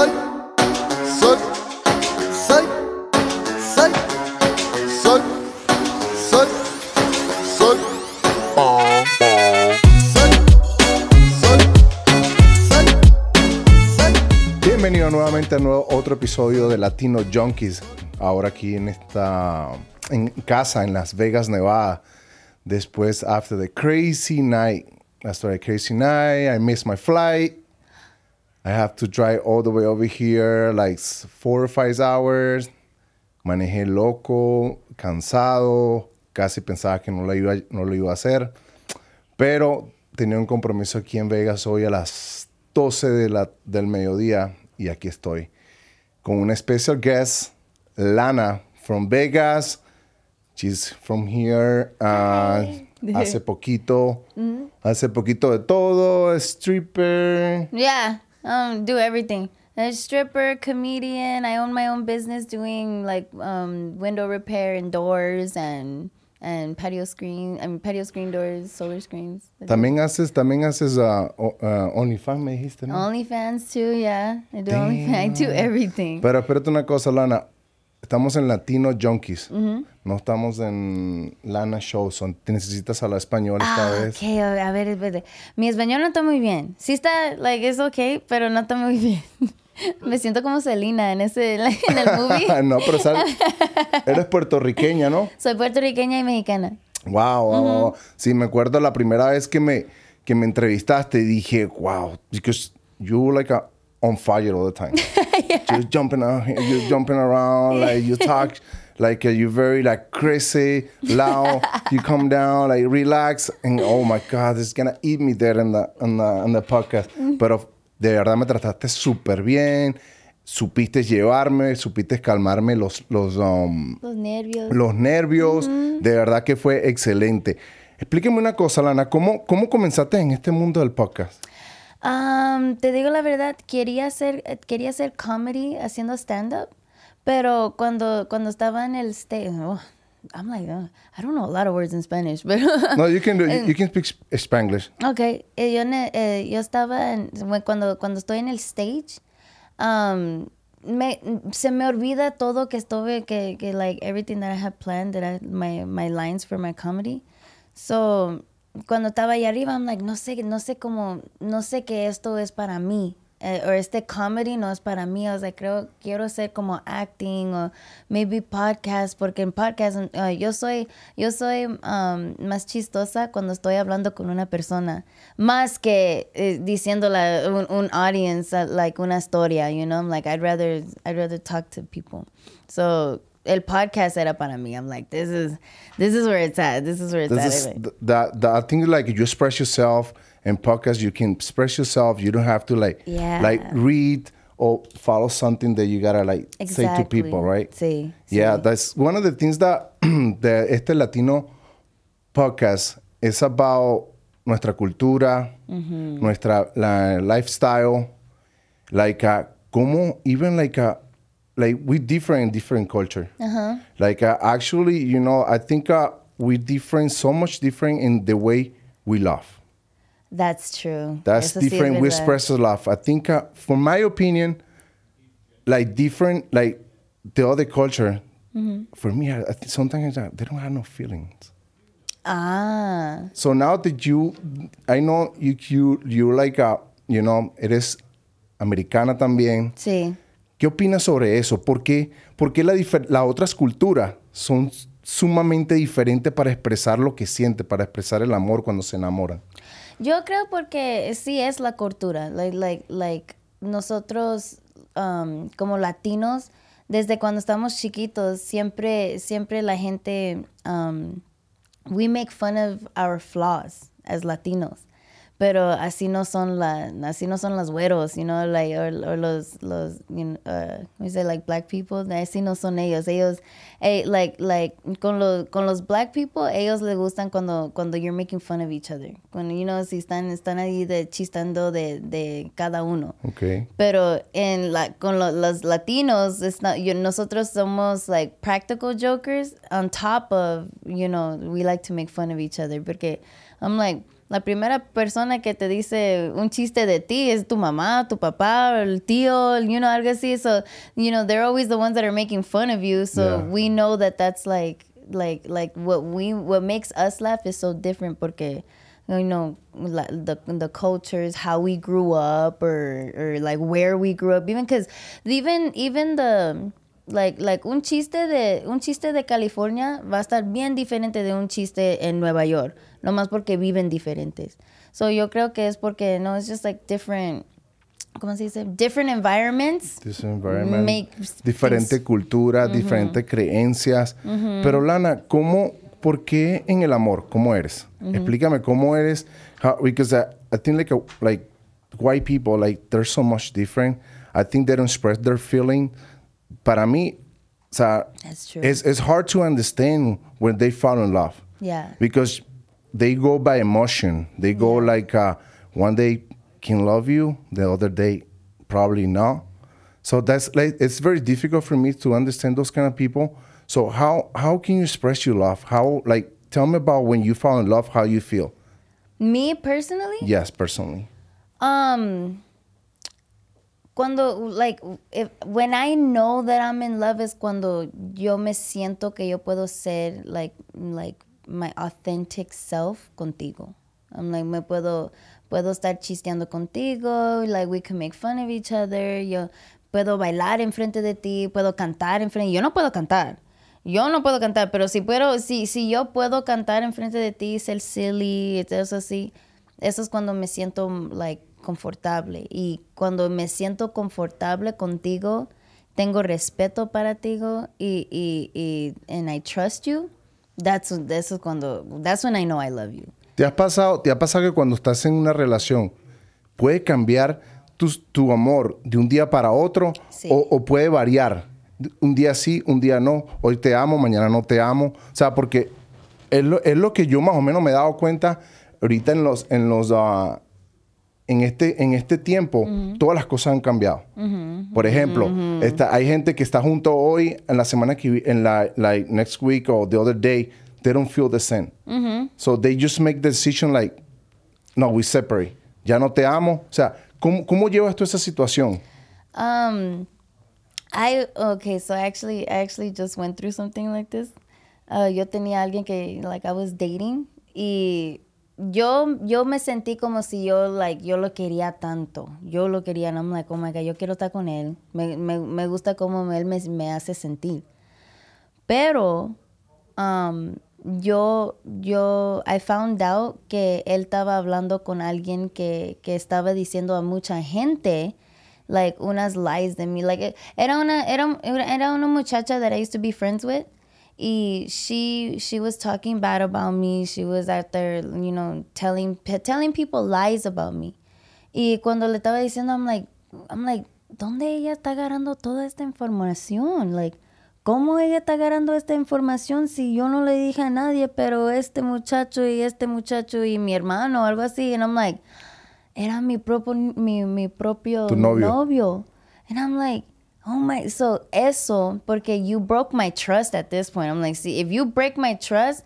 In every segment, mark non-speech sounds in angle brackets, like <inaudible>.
soy. Bienvenido nuevamente a nuevo, otro episodio de Latino Junkies, ahora aquí en esta en casa en Las Vegas, Nevada. Después, after the crazy night, after the crazy night, I missed my flight. I have to drive all the way over here, like four or five hours. Manejé loco, cansado, casi pensaba que no lo iba, no lo iba a hacer. Pero tenía un compromiso aquí en Vegas hoy a las 12 de la, del mediodía y aquí estoy con una special guest, Lana from Vegas. She's from here. uh, hace poquito, hace poquito de todo, stripper. Yeah, um, do everything. A stripper, comedian. I own my own business doing like um, window repair and doors and and patio screen. I mean patio screen doors, solar screens. También haces, también haces uh, uh, OnlyFans, me dijiste, ¿no? OnlyFans too. Yeah, I do OnlyFans. I do everything. Pero espérate una cosa, Lana. Estamos en Latino Junkies. No estamos en Lana Show. Son, te necesitas hablar español esta Ah, vez. ok, a ver, espérate. Mi español no está muy bien. Sí está, like, es ok, pero no está muy bien. <laughs> Me siento como Selena en ese, <laughs> en el movie. <laughs> no, pero sal- eres puertorriqueña, ¿no? Soy puertorriqueña y mexicana. Wow, wow, wow. Sí, me acuerdo la primera vez que me, que me entrevistaste dije, wow, because you were like a, on fire all the time. You're jumping out, you're jumping around, like you talk, like uh, you're very like crazy, loud. you come down, like relax, and oh my God, it's gonna eat me there in the, in the, in the podcast. Pero de verdad me trataste súper bien. Supiste llevarme, supiste calmarme los, los, um, Los nervios. los nervios. De verdad que fue excelente. Explíqueme una cosa, Lana. ¿Cómo, ¿Cómo comenzaste en este mundo del podcast? Am, te digo la verdad, quería hacer, quería hacer comedy haciendo stand-up, pero cuando, cuando estaba en el stage, I'm like, oh, I don't know a lot of words in Spanish, <laughs> pero... No, you can, do, you, you can speak Sp- Spanglish. Ok, eh, yo, eh, yo estaba, en- cuando, cuando estoy en el stage, um, me, se me olvida todo que estuve, que, que like everything that I had planned, that I, my, my lines for my comedy. So, cuando estaba ahí arriba, I'm like, no sé, no sé cómo, no sé que esto es para mí. Eh, o este comedy no es para mí. O sea, creo, quiero hacer como acting o maybe podcast, porque en podcast uh, yo soy, yo soy um, más chistosa cuando estoy hablando con una persona, más que eh, diciéndole un, un audience, uh, like una historia, you know? I'm like, I'd rather, I'd rather talk to people. So, el podcast era para mí. I'm like, this is, this is where it's at. This is where it's This at. is anyway. th- that, that I think like you express yourself in podcast, you can express yourself. You don't have to like Yeah. like read or follow something that you gotta like say to people, right? Sí, Yeah, sí. that's one of the things that <clears throat> the este Latino podcast is about nuestra cultura, nuestra la, lifestyle, like uh, como even like uh, like we different in different culture. Like uh, actually, you know, I think uh, we different so much different in the way we love. That's true. That's Eso sí different. we verdad. express love. I think, uh, for my opinion, like different, like the other culture, Mm-hmm. for me, I, I think sometimes uh, they don't have no feelings. Ah, So now that you, I know you, you, you like, uh, you know, eres americana también. sí. ¿Qué opinas sobre eso? ¿Por qué, por qué la otras culturas son sumamente diferentes para expresar lo que siente, para expresar el amor cuando se enamoran? Yo creo porque sí es la cultura, like, like, like nosotros um, como latinos, desde cuando estamos chiquitos, siempre, siempre la gente, um, we make fun of our flaws as latinos. Pero así no son la, así no son los güeros, you know, like, or, or los, los, you know, uh, we say like black people, así no son ellos. Ellos, eh, like, like, con los, con los black people, ellos les gustan cuando, cuando you're making fun of each other. Cuando, you know, si están, están ahí de chistando de, de cada uno. Okay. Pero en la, con lo- los latinos, it's not, you- nosotros somos like practical jokers on top of, you know, we like to make fun of each other. Porque I'm like, La primera persona que te dice un chiste de ti es tu mamá, tu papá, el tío, you know, algo así. So, you know, they're always the ones that are making fun of you. So Yeah. we know that that's like, like, like what we, what makes us laugh is so different porque, you know, la- the the cultures, how we grew up, or or like where we grew up. Even because even even the like like un chiste de un chiste de California va a estar bien diferente de un chiste en Nueva York, nomás porque viven diferentes. So yo creo que es porque no, it's just like different. ¿Cómo se dice? Different environments. This environment, Makes diferente things- cultura, diferentes creencias. Pero Lana, ¿cómo, por qué en el amor? ¿Cómo eres? Explícame cómo eres. How, because I, I think like a- like white people like they're so much different. I think they don't express their feeling. Para mí, o sea, it's it's hard to understand when they fall in love. Yeah. because they go by emotion. They go like uh, one day can love you, the other day probably not. So that's like it's very difficult for me to understand those kind of people. So how how can you express your love? How like tell me about when you fall in love, how you feel? Me personally, Yes, personally. um, cuando like if, when I know that I'm in love es cuando yo me siento que yo puedo ser like like my authentic self contigo. I'm like me puedo puedo estar chisteando contigo, like we can make fun of each other. Yo puedo bailar enfrente de ti, puedo cantar enfrente. Yo no puedo cantar. Yo no puedo cantar, pero si puedo, si, si yo puedo cantar enfrente de ti, ser silly, eso así, eso es cuando me siento like confortable. Y cuando me siento confortable contigo, tengo respeto para ti y, y, y and I trust you, that's, es cuando, that's when I know I love you. ¿Te has pasado, te ha pasado que cuando estás en una relación puede cambiar tu, tu amor de un día para otro Sí. o, o puede variar? Un día sí, un día no. Hoy te amo, mañana no te amo. O sea, porque es lo, es lo que yo más o menos me he dado cuenta ahorita en los, en los, ah, en este, en este tiempo, todas las cosas han cambiado. Por ejemplo, esta- hay gente que está junto hoy, en la semana que en la like next week or the other day, they don't feel the same. So they just make the decision like, no, we separate. Ya no te amo. O sea, ¿cómo, cómo llevas tú esa situación? Um, I okay, so actually, I actually just went through something like this. Uh, yo tenía alguien que like I was dating y yo yo me sentí como si yo like yo lo quería tanto. Yo lo quería, and I'm like, oh yo quiero estar con él. Me, me, me gusta cómo él me, me hace sentir. Pero um, yo, yo, I found out que él estaba hablando con alguien que, que estaba diciendo a mucha gente, like, unas lies de mí. Like, era una, era, era una muchacha that I used to be friends with. Y she, she was talking bad about me. She was out there, you know, telling, telling people lies about me. Y cuando le estaba diciendo, I'm like, I'm like, ¿dónde ella está agarrando toda esta información? Like, ¿cómo ella está agarrando esta información si yo no le dije a nadie, pero este muchacho y este muchacho y mi hermano, algo así? And I'm like, era mi propio, mi, mi propio novio. novio. And I'm like, oh my, so eso, porque you broke my trust at this point. I'm like, see, if you break my trust,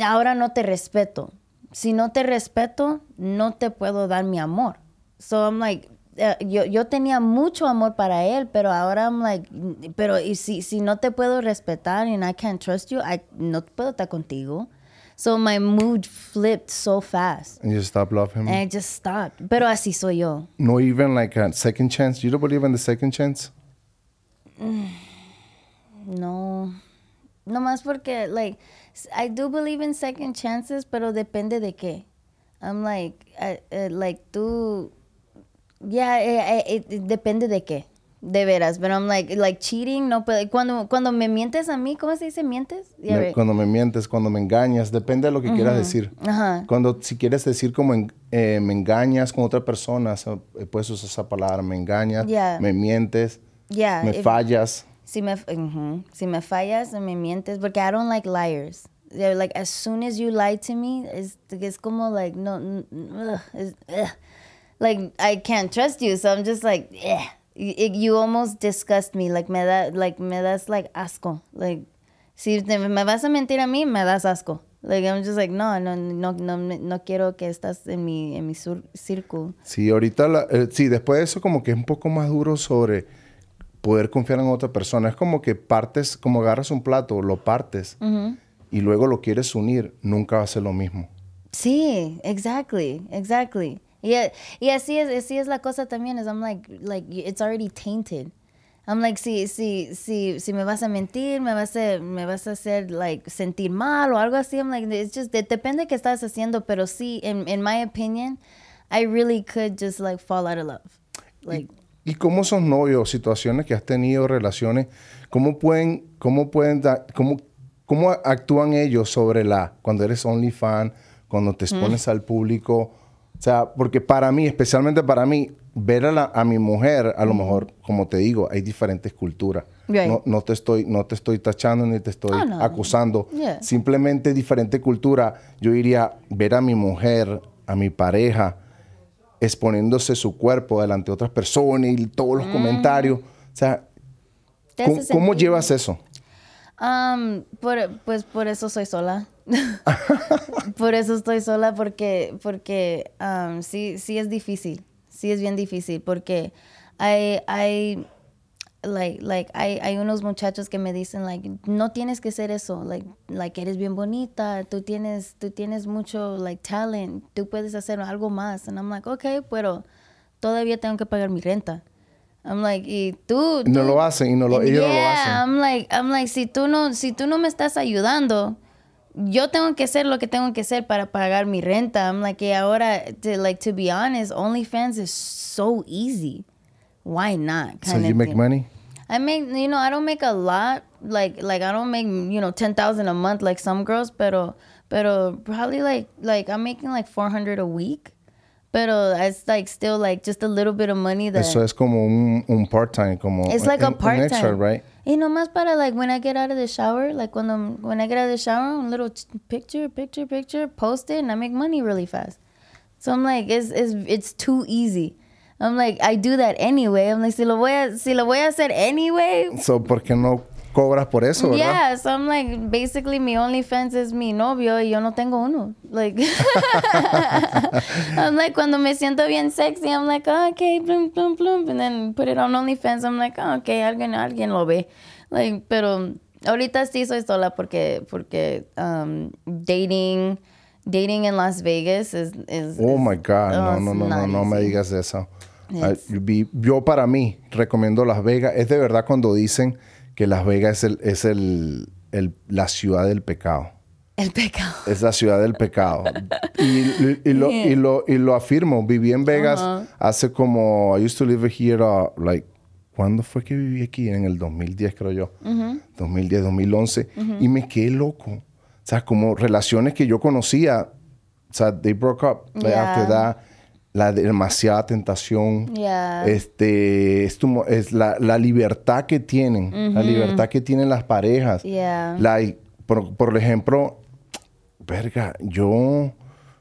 ahora no te respeto. Si no te respeto, no te puedo dar mi amor. So I'm like, eh, yo, yo tenía mucho amor para él, pero ahora I'm like, pero y si, si no te puedo respetar and I can't trust you, I, no puedo estar contigo. So my mood flipped so fast. And you stop loving him? And I just stopped. Pero así soy yo. no even like a second chance? You don't believe in the second chance? <sighs> No. No más porque, like, I do believe in second chances, pero depende de qué. I'm like, I- eh, like, tú, yeah, eh, it- it depende de qué. De veras, pero I'm like, like, cheating, no puedo. Cuando, cuando me mientes a mí, ¿cómo se dice mientes? Cuando me mientes, cuando me engañas, depende de lo que quieras decir. Cuando si quieres decir como en- eh, me engañas con otra persona, so, eh, puedes usar esa palabra, me engañas, Yeah. me mientes, Yeah, me if- fallas. Si me, ujú. si me fallas me mientes, porque I don't like liars. They're like, as soon as you lie to me, es, es como like, no, ugh, ugh. like, I can't trust you. So I'm just like, yeah. You, almost disgust me. Like, me da, like, me das like asco. Like, si te- me vas a mentir a mí, me das asco. Like, I'm just like, no, no, no, no, no quiero que estás en mi, en mi círculo. Sí, ahorita, la- eh, sí, después de eso como que es un poco más duro sobre poder confiar en otra persona. Es como que partes, como agarras un plato, lo partes y luego lo quieres unir, nunca va a ser lo mismo. Sí, exactly, exactly. Y, y así es, así es la cosa también. Es I'm like, like it's already tainted. I'm like, si, si, si, si me vas a mentir, me vas a, me vas a hacer like sentir mal o algo así. I'm like, it's just de- depende de qué estás haciendo, pero sí, in, in my opinion, I really could just like fall out of love. Like, ¿Y cómo son novios, situaciones que has tenido, relaciones? ¿Cómo pueden, cómo pueden, da- cómo, cómo actúan ellos sobre la, cuando eres OnlyFan, cuando te expones al público? O sea, porque para mí, especialmente para mí, ver a, la- a mi mujer, a lo mejor, como te digo, hay diferentes culturas. Right. No, no te estoy, no te estoy tachando ni te estoy Oh, no. acusando. Yeah. Simplemente diferente cultura. Yo diría, ver a mi mujer, a mi pareja, exponiéndose su cuerpo delante de otras personas y todos los comentarios. O sea, ¿cómo, llevas eso? Um, por, pues por eso soy sola. <laughs> por eso estoy sola porque porque um, sí sí es difícil. Sí es bien difícil porque hay hay like like hay, hay unos muchachos que me dicen like no tienes que ser eso, like like eres bien bonita, tú tienes tú tienes mucho like talent, tú puedes hacer algo más. And I'm like, "Okay, pero todavía tengo que pagar mi renta." I'm like, "Y tú no tú- lo hacen y no lo, ellos no lo Yeah, hacen. I'm like, I'm like, si tú no, si tú no me estás ayudando, yo tengo que hacer lo que tengo que hacer para pagar mi renta. I'm like, y ahora, to, like, to be honest, OnlyFans is so easy. Why not? So you make money? I make, you know, I don't make a lot. Like, like I don't make, you know, ten thousand a month like some girls, pero, pero probably like, like I'm making like four hundred a week. Pero it's like still like just a little bit of money that Eso es como un, un part-time, como it's like a un- un part extra, time, right? You Y nomás para like when I get out of the shower, like when I'm when I get out of the shower, a little picture, picture, picture, post it, and I make money really fast. So I'm like, it's it's it's too easy. I'm like, I do that anyway. I'm like, si lo voy a si lo voy a hacer anyway. So, ¿por qué no cobras por eso, verdad? Yeah, so I'm like, basically, mi OnlyFans es mi novio y yo no tengo uno. Like, <laughs> I'm like, cuando me siento bien sexy, I'm like, oh, okay, plum, plum, plum, and then put it on OnlyFans. I'm like, oh, okay, alguien, alguien lo ve. Like, pero ahorita sí soy sola porque, porque um, dating, dating in Las Vegas is, is Oh my God, oh, no, no, no, no, no me digas eso. Yes. Ah, Yo para mí recomiendo Las Vegas. Es de verdad cuando dicen que Las Vegas es, el, es el, el- la ciudad del pecado. El pecado. Es la ciudad del pecado. y, y- lo, y, lo, y lo afirmo. Viví en Vegas hace como... I used to live here, uh, like... ¿Cuándo fue que viví aquí? En el 2010, creo yo. 2010, 2011. Y me quedé loco. O sea, como relaciones que yo conocía. O sea, they broke up. Like, Yeah. after that, la demasiada tentación. Yeah. Este, es, tu- es la, la libertad que tienen. La libertad que tienen las parejas. Yeah. Like, por, por ejemplo, verga, yo,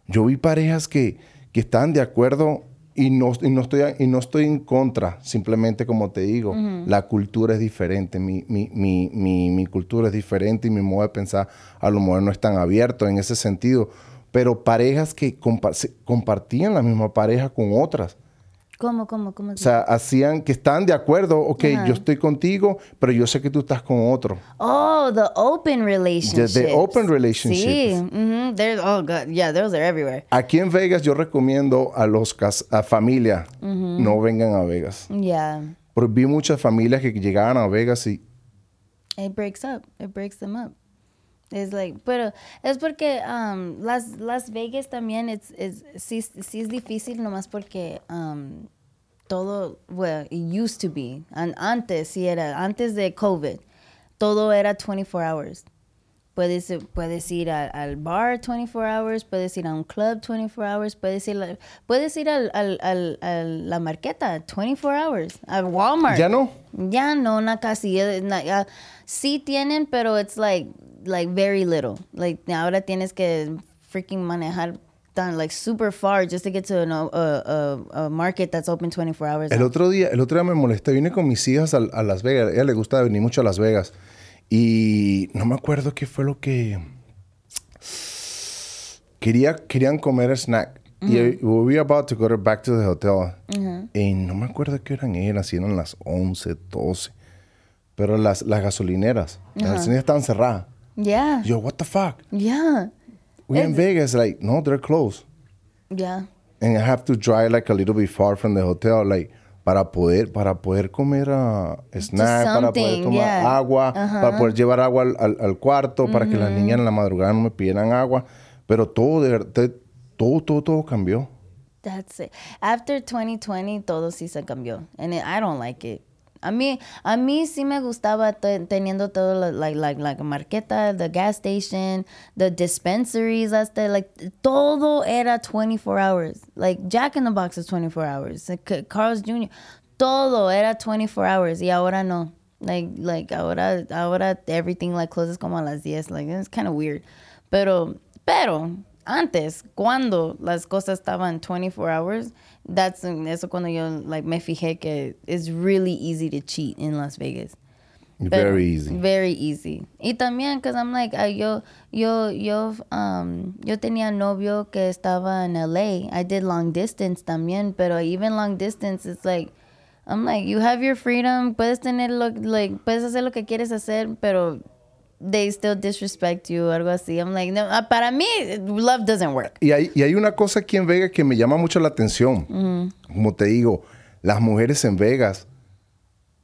yo vi parejas que, que estaban de acuerdo y no, y, no estoy, y no estoy en contra, simplemente como te digo, la cultura es diferente, mi, mi, mi, mi, mi cultura es diferente y mi modo de pensar a lo mejor no es tan abierto en ese sentido, pero parejas que compa- compartían la misma pareja con otras. ¿Cómo, cómo, cómo? O sea, hacían que estaban de acuerdo, ok, Ajá. yo estoy contigo, pero yo sé que tú estás con otro. Oh, the open relationships. open relationships. Sí. mhm, There's, oh, God. Yeah, those are everywhere. Aquí en Vegas yo recomiendo a los cas- a familia no vengan a Vegas. Yeah. Porque vi muchas familias que llegaban a Vegas y It breaks up. It breaks them up. It's like, pero es porque um, Las, Las Vegas también it's, it's, sí, sí es difícil nomás porque um, todo, well, it used to be. An- antes, sí era, antes de COVID, todo era 24 hours. Puedes, puedes ir a- al bar 24 hours, puedes ir a un club 24 hours, puedes ir, puedes ir al, al, al, a la marqueta 24 hours, a Walmart. ya no. Ya no, na casi. eh, na- ya, sí tienen, pero it's like, like very little. Like ahora tienes que freaking manejar tan like super far just to get to an, a, a, a market that's open 24 hours. El otro día, el otro día me molesté, vine con mis hijas a, a Las Vegas. A ella le gusta venir mucho a Las Vegas. Y no me acuerdo qué fue lo que... quería, querían comer snack. Y we were about to go back to the hotel. Y no me acuerdo qué eran, eran, si eran las 11, 12. Pero las, las gasolineras, las gasolineras estaban cerradas. Yeah. Yo, what the fuck? Yeah. We in Vegas, like, no, they're closed. Yeah. And I have to drive like a little bit far from the hotel, like, para poder, para poder comer uh, snack, para poder tomar yeah. agua, para poder llevar agua al, al- al cuarto, para que las niñas en la madrugada no me pidieran agua. Pero todo, de todo, todo, todo cambió. That's it. After 2020, todo sí se cambió. And it- I don't like it. A mí, a mí sí me gustaba teniendo todo, lo- like, like, like, marqueta, the gas station, the dispensaries, hasta, like, todo era 24 hours. Like, Jack in the Box is 24 hours. Like, Carl's Jr., todo era 24 hours. Y ahora no. Like, like, ahora, ahora everything, like, closes como a las 10. Like, it's kind of weird. Pero, pero, antes, cuando las cosas estaban 24 hours, that's eso cuando yo like me fijé que it's really easy to cheat in Las Vegas. Very easy. Very easy. Y también, because I'm like, ah, yo, yo, yo, um, yo tenía novio que estaba en LA. I did long distance también, pero even long distance, it's like, I'm like, you have your freedom, puedes tener lo, like, puedes hacer lo que quieres hacer, pero they still disrespect you, algo así. I'm like, no, ah, para mí, love doesn't work. Y hay, y hay una cosa aquí en Vegas que me llama mucho la atención. Como te digo, las mujeres en Vegas,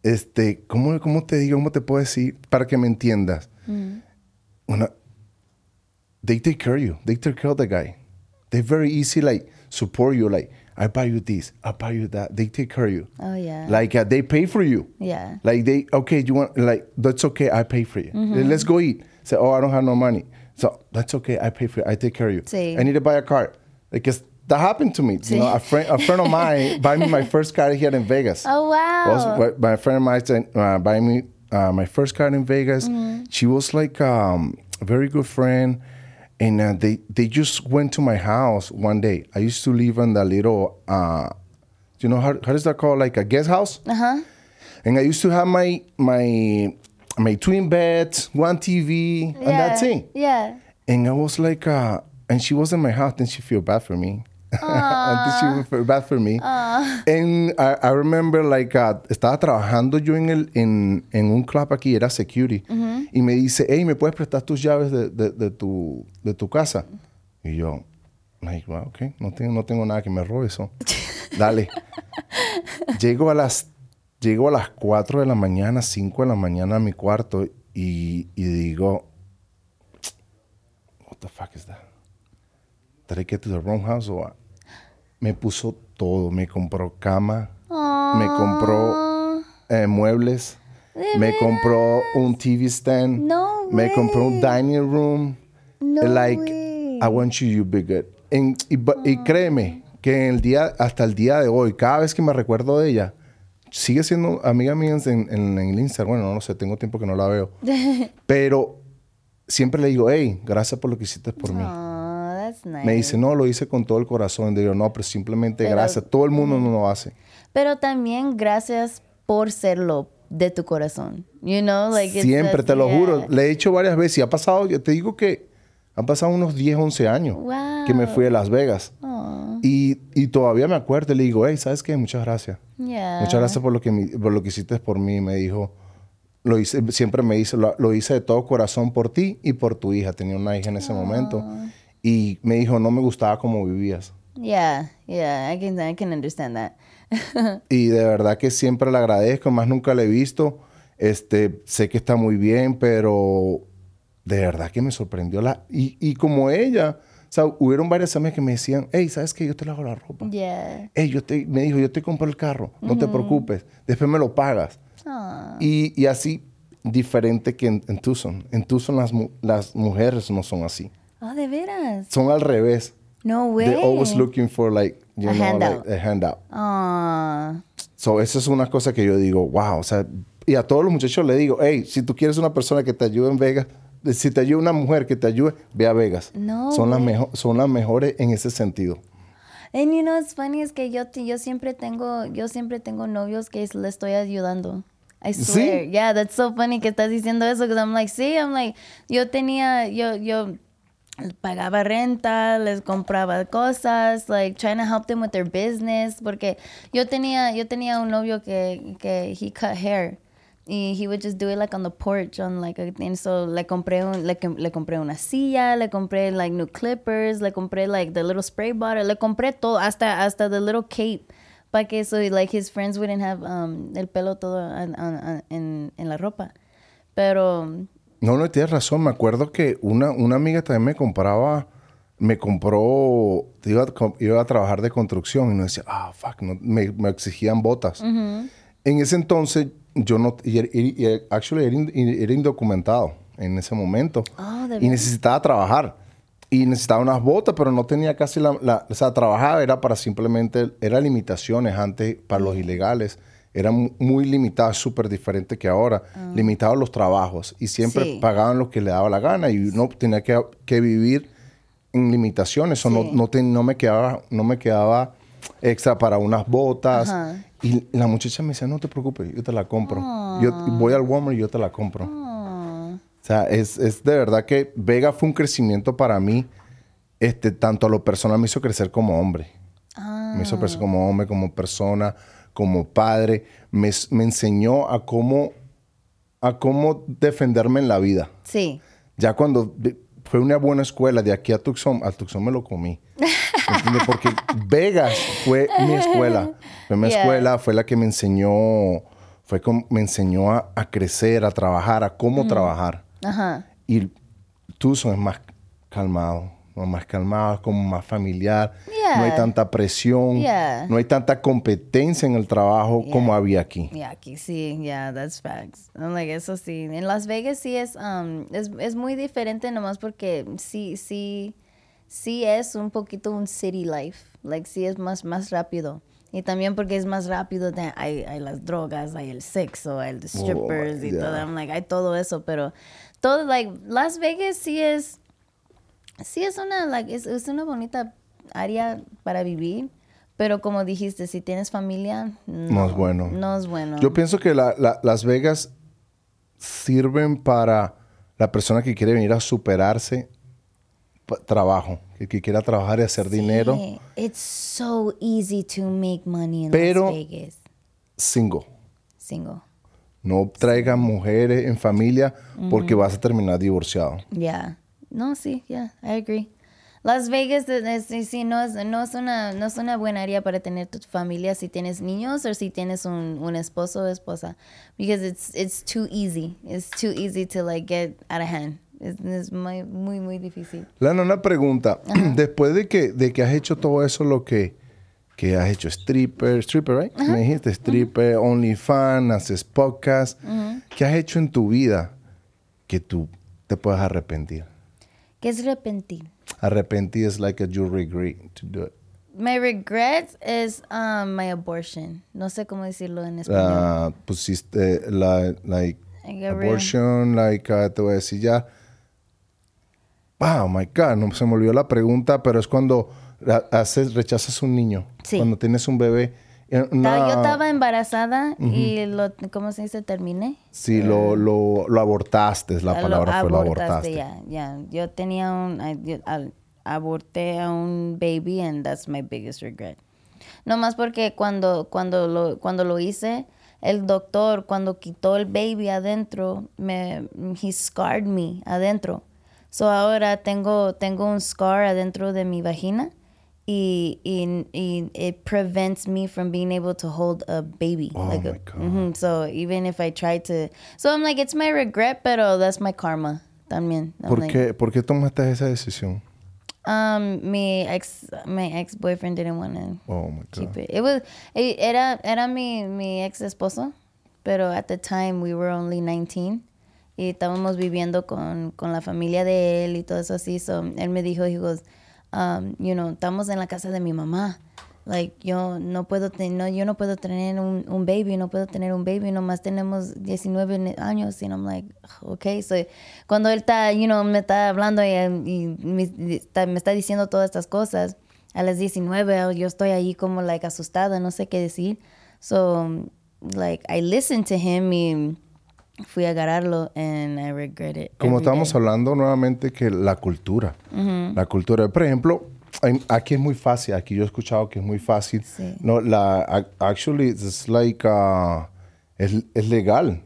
este, ¿cómo, cómo te digo? ¿Cómo te puedo decir? Para que me entiendas. Una, they take care of you. They take care of the guy. They very easy, like, support you. Like, I buy you this, I buy you that. They take care of you. Oh, yeah. Like, uh, they pay for you. Yeah. Like they, okay, you want, like, that's okay, I pay for you. Let's go eat. Say, oh, I don't have no money. So, that's okay, I pay for you, I take care of you. Sí. I need to buy a car. Because that happened to me. You know, a friend, a friend of mine <laughs> buy me my first car here in Vegas. Oh, wow. Was, my friend of mine said, uh, buy me uh, my first car in Vegas. Mm-hmm. She was like um, a very good friend. And uh, they, they just went to my house one day. I used to live in the little, uh, you know, how, how is that called? Like a guest house? Uh-huh. And I used to have my my my twin beds, one TV, and that's it. Yeah. And I was like, uh, and she was in my house, and she feel bad for me. Then she would feel bad for me. And I, I remember like uh, estaba trabajando yo en el en, en un club aquí, era security, y me dice, hey, ¿me puedes prestar tus llaves de, de, de tu de tu casa? Y yo, like, well, okay, no tengo no tengo nada que me robe eso. <laughs> Dale. Llego a las llego a las 4 de la mañana, 5 de la mañana a mi cuarto y, y digo, what the fuck is that? I get to the wrong house what? Me puso todo, me compró cama, me compró eh, muebles, me compró un TV stand, No me compró un way. dining room. No like, way. I want you, you be good. En- y, y créeme que en el día, hasta el día de hoy, cada vez que me recuerdo de ella, sigue siendo amiga mía en, en, en el Instagram. Bueno, no sé, tengo tiempo que no la veo. <laughs> Pero siempre le digo, hey, gracias por lo que hiciste por mí. That's nice. Me dice, no, lo hice con todo el corazón. Digo, no, pero simplemente Pero- gracias. Todo el mundo no lo hace. Pero también gracias por serlo de tu corazón. You know, like Siempre, te lo yeah. juro. Le he hecho varias veces y ha pasado, yo te digo que han pasado unos 10, 11 años Wow. que me fui a Las Vegas. Y, y todavía me acuerdo y le digo, hey, ¿sabes qué? Muchas gracias. yeah. Muchas gracias por lo que, mi- por lo que hiciste por mí. Me dijo, lo hice, siempre me dice, lo, lo hice de todo corazón por ti y por tu hija. Tenía una hija en ese momento. Y me dijo, no me gustaba cómo vivías. Yeah, yeah, I can, I can understand that. <laughs> Y de verdad que siempre le agradezco, más nunca le he visto. Este, sé que está muy bien, pero de verdad que me sorprendió la... Y, y como ella, o sea, hubieron varias amigas que me decían, hey, ¿sabes qué? Yo te lavo la ropa. yeah. Hey, yo te, me dijo, yo te compro el carro, no te preocupes, después me lo pagas. Y, y así, diferente que en, en Tucson. En Tucson las, las mujeres no son así. Oh, de veras. Son al revés. No way. They're always looking for like, you A know, handout. like a handout. Aw. So, eso es una cosa que yo digo, wow, o sea, y a todos los muchachos le digo, hey, si tú quieres una persona que te ayude en Vegas, si te ayuda una mujer que te ayude, ve a Vegas. No son, las mejo- son las mejores en ese sentido. And you know what's funny es que yo, yo siempre tengo yo siempre tengo novios que le estoy ayudando. I ¿Sí? swear. Yeah, that's so funny que estás diciendo eso because I'm like, sí, I'm like, yo tenía yo yo pagaba renta, les compraba cosas, like trying to help them with their business, porque yo tenía, yo tenía un novio que, que he cut hair. Y he would just do it like on the porch, on like a, and so le compré un, le, com- le compré una silla, le compré like new clippers, le compré like the little spray bottle, le compré todo, hasta hasta the little cape, para que so like his friends wouldn't have um, el pelo todo en, en- en la ropa. Pero No, no, tienes razón. Me acuerdo que una, una amiga también me compraba, me compró, iba, iba a trabajar de construcción y no decía, ah, fuck, no, me, me exigían botas. En ese entonces, yo no, y, y- y- actually, era, in- era indocumentado en ese momento. Oh, ¿de y necesitaba trabajar. Y necesitaba unas botas, pero no tenía casi la, la- O sea, trabajaba era para simplemente... Era limitaciones antes para los ilegales. Era mu- muy limitado, súper diferente que ahora. Limitados los trabajos. Y siempre Sí. pagaban lo que le daba la gana. Y uno tenía que, que vivir en limitaciones. O no, Sí. no, te- no me quedaba, no me quedaba extra para unas botas. Ajá. Y la muchacha me decía, no te preocupes, yo te la compro. Yo voy al Walmart y yo te la compro. oh, O sea, es, es de verdad que Vega fue un crecimiento para mí, este, tanto a lo personal me hizo crecer como hombre. ah, Me hizo crecer como hombre, como persona, como padre. Me, me enseñó a cómo, a cómo defenderme en la vida. sí. Ya cuando fue una buena escuela, de aquí a Tucson, a Tucson me lo comí. <laughs> Porque Vegas fue mi escuela. Fue mi Yeah. escuela, fue la que me enseñó, fue como me enseñó a, a crecer, a trabajar, a cómo trabajar. Ajá. Y Tucson es más calmado, ¿no? más calmado, es como más familiar. Yeah. No hay tanta presión, Yeah. no hay tanta competencia en el trabajo como había aquí. Yeah, aquí sí, yeah, that's facts. I'm like, eso sí. En Las Vegas sí es, um, es, es muy diferente nomás porque sí, sí, sí es un poquito un city life. Like, sí es más, más rápido. Y también porque es más rápido, hay, hay las drogas, hay el sexo, hay el strippers y yeah. todo. I'm like, hay todo eso, pero todo, like, Las Vegas sí es, sí es una, like, es, es una bonita área para vivir. Pero como dijiste, si tienes familia, no, No es bueno. No es bueno. Yo pienso que la- la- Las Vegas sirven para la persona que quiere venir a superarse trabajo, el que quiera trabajar y hacer dinero Sí, It's so easy to make money in Pero- Las Vegas. single. Single. No traigan mujeres en familia porque vas a terminar divorciado. Yeah. No, sí, yeah, I agree. Las Vegas sí, sí, no, es, no, es una, no es una buena área para tener tu familia si tienes niños o si tienes un, un esposo o esposa. Because it's, it's too easy. It's too easy to like get out of hand. Es, es muy, muy, muy difícil. Lana, una pregunta. <clears throat> Después de que, de que has hecho todo eso, lo que, que has hecho stripper, stripper, right? Me dijiste stripper, OnlyFans, haces podcast. ¿Qué has hecho en tu vida que tú te puedas arrepentir? ¿Qué es repentir? Arrepentir es like a you regret to do it. My regret is um, my abortion. No sé cómo decirlo en español. Ah, pusiste la, like, abortion, like, ah, te voy a decir ya. Wow, my God, no se me olvidó la pregunta, pero es cuando haces, rechazas un niño. Sí. Cuando tienes un bebé. Eh, una- Yo estaba embarazada y lo, ¿cómo se dice? Terminé. Sí, lo, lo, lo abortaste, es la palabra fue lo abortaste. Ya, ya. Yo tenía un, I- al- aborté a un baby and that's my biggest regret. No más porque cuando, cuando, lo, cuando lo hice, el doctor, cuando quitó el baby adentro, me, he scarred me adentro. So ahora tengo, tengo un scar adentro de mi vagina y, y, y it prevents me from being able to hold a baby. Oh like a- my God. Mhm, So even if I try to, so I'm like, it's my regret, pero that's my karma también. I'm ¿Por like, qué, ¿Por qué tomaste esa decisión? Um, mi ex, my ex boyfriend didn't want to Oh my keep it. It was, eh, era, era mi, mi ex esposo, pero at the time we were only 19 y estábamos viviendo con, con la familia de él y todo eso así. So él me dijo, he goes, um, you know, estamos en la casa de mi mamá. Like, yo no puedo, no, yo no puedo tener un, un baby, no puedo tener un baby, nomás tenemos 19 ne- años. Y I'm like, okay. So, cuando él está, you know, me está hablando y, y me, está, me está diciendo todas estas cosas, a las 19 yo estoy ahí como, like, asustada, no sé qué decir. So, like, I listened to him y fui a agarrarlo and I regret it. Como estábamos hablando nuevamente que la cultura, la cultura, por ejemplo, en- aquí es muy fácil, aquí yo he escuchado que es muy fácil. Sí. No, la ac- actually it's like uh, es, es legal.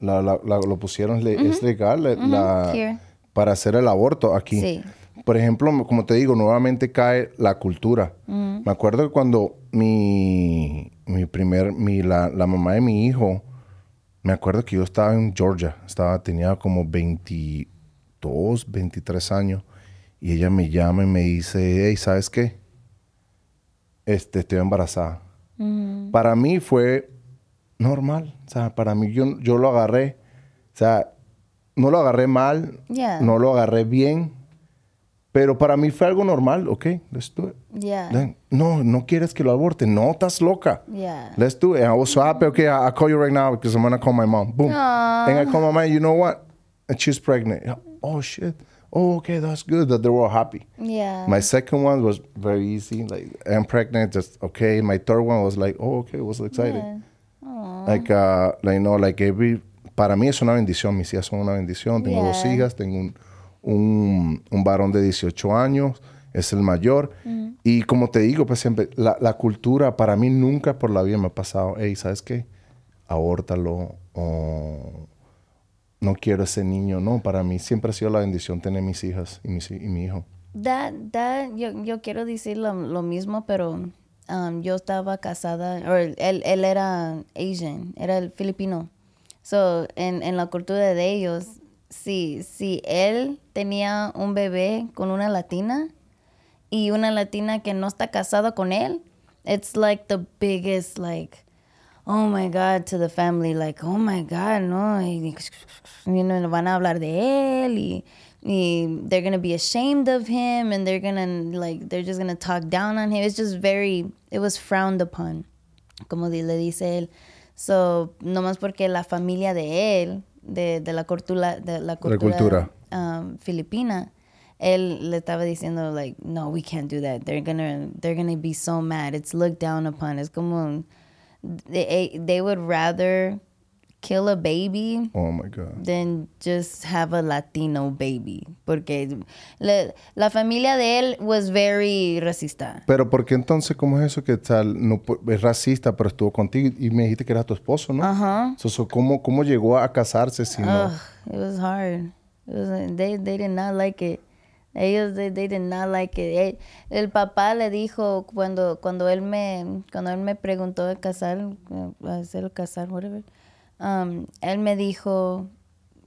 La, la- la- lo pusieron le- es legal la- la- para hacer el aborto aquí. Sí. Por ejemplo, como te digo, nuevamente cae la cultura. Me acuerdo que cuando mi, mi primer, mi, la, la mamá de mi hijo, me acuerdo que yo estaba en Georgia, estaba, tenía como 22, 23 años, y ella me llama y me dice, hey, ¿sabes qué? Este, estoy embarazada. Para mí fue normal, o sea, para mí yo, yo lo agarré, o sea, no lo agarré mal, Yeah. no lo agarré bien, pero para mí fue algo normal, ok, let's do it. Yeah. Then, no, no quieres que lo aborte, no, estás loca. Yeah. Let's do it. And I was so happy. Okay, I- I'll call you right now because I'm gonna call my mom. Boom. And I call my mom. You know what? And she's pregnant. Oh shit. Oh, okay, that's good. That they were all happy. Yeah. My second one was very easy. Like I'm pregnant, just okay. My third one was like, oh, okay, was excited. Yeah. Aw. Like, uh, like, you know, like every. Para mí es una bendición. Mis hijas son una bendición. Tengo dos hijas. Tengo un, un, un varón de 18 años. Es el mayor. Y como te digo, pues siempre, la, la cultura para mí nunca por la vida me ha pasado. Hey, ¿sabes qué? Abórtalo. O no quiero ese niño. No, para mí siempre ha sido la bendición tener mis hijas y, mis, y mi hijo. That, that, yo, yo quiero decir lo, lo mismo, pero um, yo estaba casada, o él, él era Asian, era el filipino. So, en, en la cultura de ellos, si, si él tenía un bebé con una latina y una latina que no está casada con él, it's like the biggest, like, oh my God, to the family, like, oh my God, no, y, you know, van a hablar de él y, y they're gonna be ashamed of him and they're gonna, like, they're just gonna talk down on him. It's just very, it was frowned upon, como le dice él. So, nomás porque la familia de él, de, de la cultura, de la cultura, cultura. um, filipina, él le estaba diciendo like, no, we can't do that. They're gonna, they're gonna be so mad. It's looked down upon. Es como, they, they would rather kill a baby Oh my God. than just have a Latino baby. Porque le- la familia de él was very racista. Pero ¿por qué entonces cómo es eso que tal no es racista pero estuvo contigo y me dijiste que era tu esposo, ¿no? Ajá. So, so, ¿cómo, ¿Cómo llegó a casarse si no? Ugh, it was hard. It was, they, they did not like it. Ellos, they, they did not like it. El, el papá le dijo cuando, cuando él me, cuando él me preguntó de casar, eh, hacer casar, whatever, um, él me dijo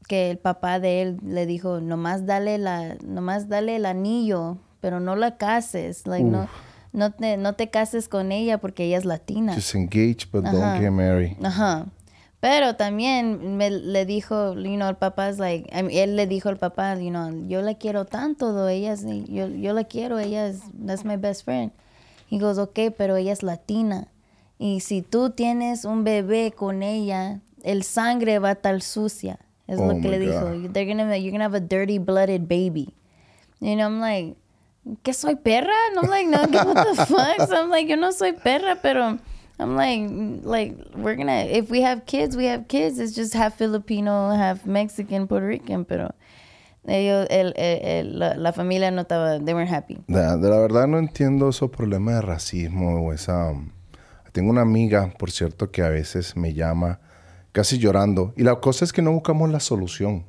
que el papá de él le dijo, nomás dale la, nomás dale el anillo, pero no la cases, like, no, no te, no te cases con ella porque ella es latina. Just engage but Ajá. don't get married. Ajá. Pero también me le dijo, you know, el papá es like, I mean, él le dijo al papá, you know, yo la quiero tanto, ella es, yo, yo la quiero, ella es, that's my best friend. He goes, okay, pero ella es latina. Y si tú tienes un bebé con ella, el sangre va a estar sucia. Es Oh lo que le dijo. God. They're gonna, you're gonna have a dirty blooded baby. You know, I'm like, ¿qué soy perra? No, I'm like, no, ¿qué- <laughs> what the fuck? So I'm like, yo no soy perra, pero I'm like, like, we're gonna, if we have kids, we have kids. It's just half Filipino, half Mexican, Puerto Rican, pero ellos, el, el, el- la, la familia no estaba, they weren't happy. De, de la verdad no entiendo esos problemas de racismo o esa... Tengo una amiga, por cierto, que a veces me llama casi llorando. Y la cosa es que no buscamos la solución.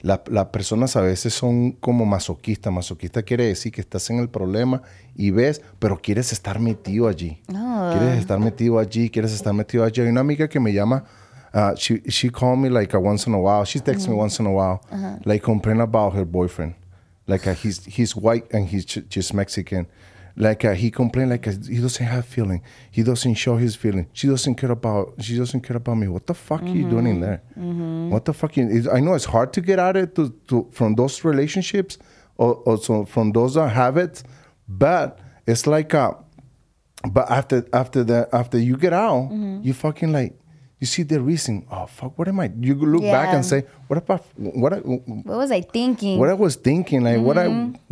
La- las personas a veces son como masoquistas. Masoquista quiere decir que estás en el problema y ves, pero quieres estar metido allí. No. Quieres estar metido allí, quieres estar metido allí. Hay una amiga que me llama, uh, she, she called me like a once in a while. She texts me once in a while, like complain about her boyfriend. Like uh, he's, he's white and he's just Mexican. Like uh, he complained like uh, he doesn't have feeling. He doesn't show his feeling. She doesn't care about. She doesn't care about me. What the fuck are you doing in there? What the fuck? You, it- I know it's hard to get out of it to, to from those relationships or, or so from those uh, habits, but it's like uh, but after after that after you get out, you fucking like you see the reason. Oh fuck! What am I? You look back and say, what about what? I, What was I thinking? what I was thinking, like what I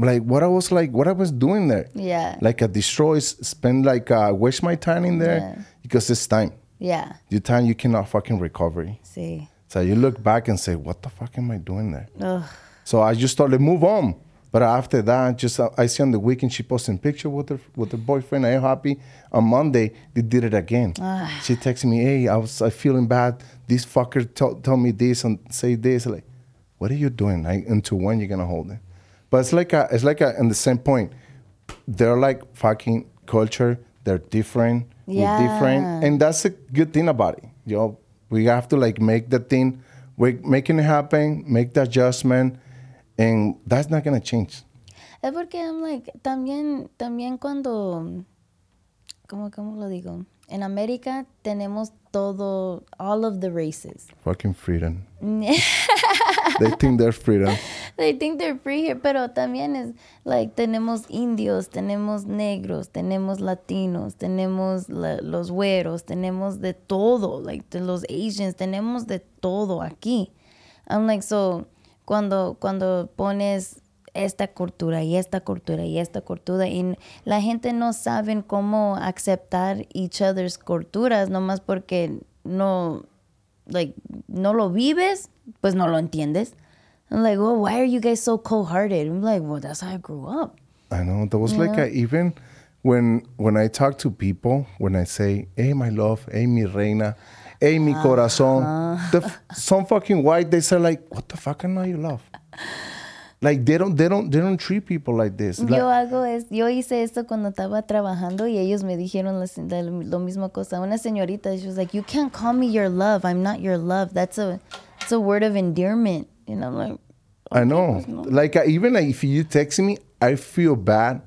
like, what I was like, what I was doing there. Yeah. Like I destroy, spend like uh, waste my time in there Yeah. because it's time. yeah, Your time you cannot fucking recover. See. So you look back and say, what the fuck am I doing there? Ugh. So I just started to move on. But after that, just uh, I see on the weekend she posting picture with her with her boyfriend. I'm happy. On Monday they did it again. She texted me, "Hey, I was I feeling bad. This fucker told told me this and say this. Like, what are you doing? Like, until when you gonna hold it? But it's like a, it's like a, in the same point. They're like fucking culture. They're different. We're different, and that's a good thing about it. You know, we have to like make the thing, we're making it happen, make the adjustment, and that's not gonna change. Es porque I'm like, también, también cuando, ¿cómo, ¿cómo lo digo? En América tenemos todo, all of the races. Fucking freedom. <laughs> they think they're freedom. They think they're free here, pero también es, like, tenemos indios, tenemos negros, tenemos latinos, tenemos la- los güeros, tenemos de todo, like, de los Asians, tenemos de todo aquí. I'm like, so, cuando, cuando pones esta cultura y esta cultura y esta cultura y la gente no sabe cómo aceptar each other's culturas nomás porque no, like, no lo vives, pues no lo entiendes. I'm like, well, why are you guys so cold-hearted? I'm like, well, that's how I grew up. I know there was like a, even when when I talk to people when I say, "Hey, my love, hey, mi reina, hey, mi corazón," the, f- some fucking white they say like, "What the fuck? I know you love." Like they don't they don't they don't treat people like this. Like, Yo hago es, yo hice esto cuando estaba trabajando y ellos me dijeron la- lo mismo cosa. Una señorita, she was like, you can't call me your love. I'm not your love. That's a, it's a word of endearment. And I'm like, I know. Like I, even like if you text me, I feel bad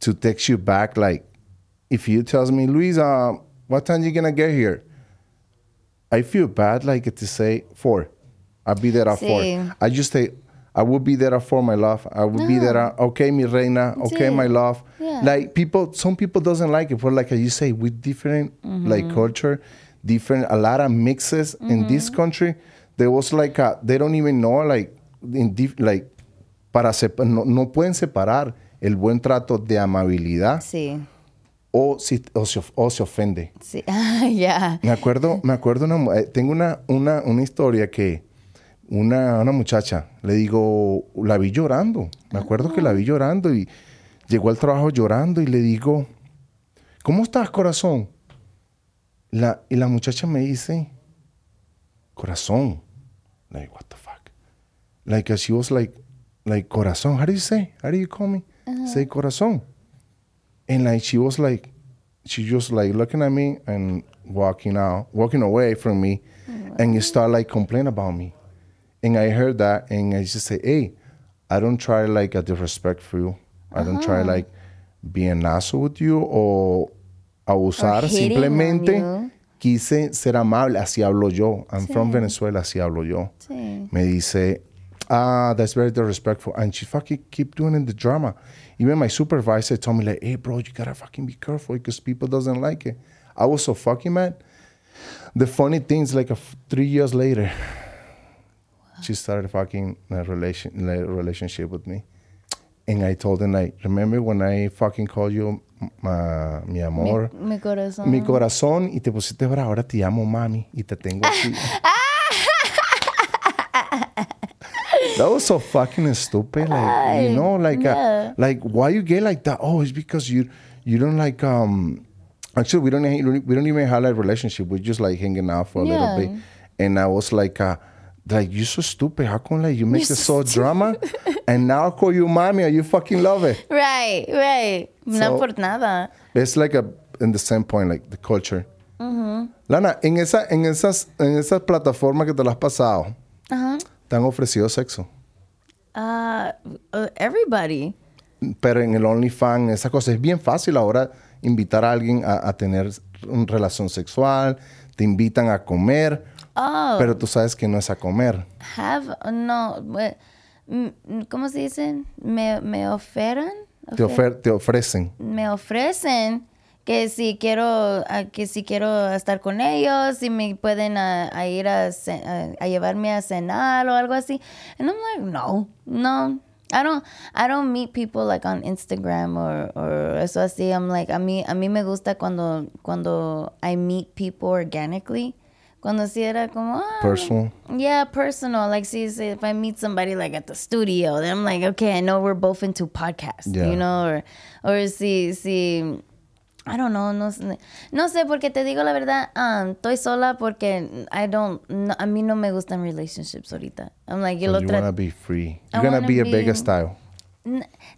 to text you back. Like if you tells me, Luis, uh, what time you gonna get here? I feel bad like to say four. I'll be there at Sí. four. I just say I will be there at four, my love. I will be there at okay, mi reina. Okay, Sí. my love. Yeah. Like people, some people doesn't like it, but like you say, with different mm-hmm. like culture, different a lot of mixes in this mm-hmm. country. There was like a, they don't even know like in dif- like para sep- no, no pueden separar el buen trato de amabilidad sí, o si o se, o se ofende. sí. <laughs> Ah, ya. Me acuerdo, me acuerdo una, eh, tengo una, una, una historia que una, una muchacha, le digo, la vi llorando. Me acuerdo que la vi llorando y llegó al trabajo llorando y le digo, ¿cómo estás, corazón? La, y la muchacha me dice, corazón. Like, what the fuck? Like, uh, she was like, like, corazón. How do you say? How do you call me? Say corazón. And like, she was like, she just like looking at me and walking out, walking away from me, and you start like complain about me. And I heard that, and I just say, hey, I don't try like a disrespect for you. I don't try like being asshole with you or abusar. Or Simplemente quise ser amable. Así hablo yo. I'm from Venezuela. Así hablo yo. Sí. Me dice, ah, that's very disrespectful. And she fucking keep doing the drama. Even my supervisor told me like, hey, bro, you gotta fucking be careful because people doesn't like it. I was so fucking mad. The funny thing is like f- three years later, she started fucking a relation, relationship with me. And I told her like, remember when I fucking called you, ma, mi amor, Mi, mi corazón. mi corazón, y te pusiste brava, ahora te llamo mami y te tengo aquí. <laughs> <laughs> that was so fucking stupid. Like, you know, like, uh, like why you get like that? Oh, it's because you you don't like um. Actually, we don't we don't even have a relationship. We're just like hanging out for a Yeah. little bit. And I was like, uh, like you're so stupid. How come like you make You're this so drama? <laughs> and now I call you mommy, and you fucking love it. Right, right. So- no por nada. It's like a in the same point, like the culture. Lana, en esa, en esas, en esas plataformas que te las has pasado, Ajá. Te han ofrecido sexo. Uh, uh, everybody. Pero en el OnlyFans, esa cosa es bien fácil ahora invitar a alguien a, a tener una relación sexual, te invitan a comer, Oh, pero tú sabes que no es a comer. have, no, mm, ¿cómo se dice? Me, me oferan. Te, ofer- te ofrecen. me ofrecen que si quiero que si quiero estar con ellos si me pueden a, a ir a, a- llevarme a cenar o algo así and I'm like no no I don't I don't meet people like on Instagram or, or eso así I'm like a mí a mí me gusta cuando cuando I meet people organically Cuando sí era como, ah, Personal. Yeah, personal. Like, see, see, if I meet somebody like at the studio, then I'm like, okay, I know we're both into podcasts, Yeah. you know, or, or si, si, I don't know, no, sé- no sé, porque te digo la verdad, um, estoy sola porque I don't, no, a mí no me gustan relationships ahorita. I'm like, yo So lo you wanna be free. I You're gonna be a Vegas style.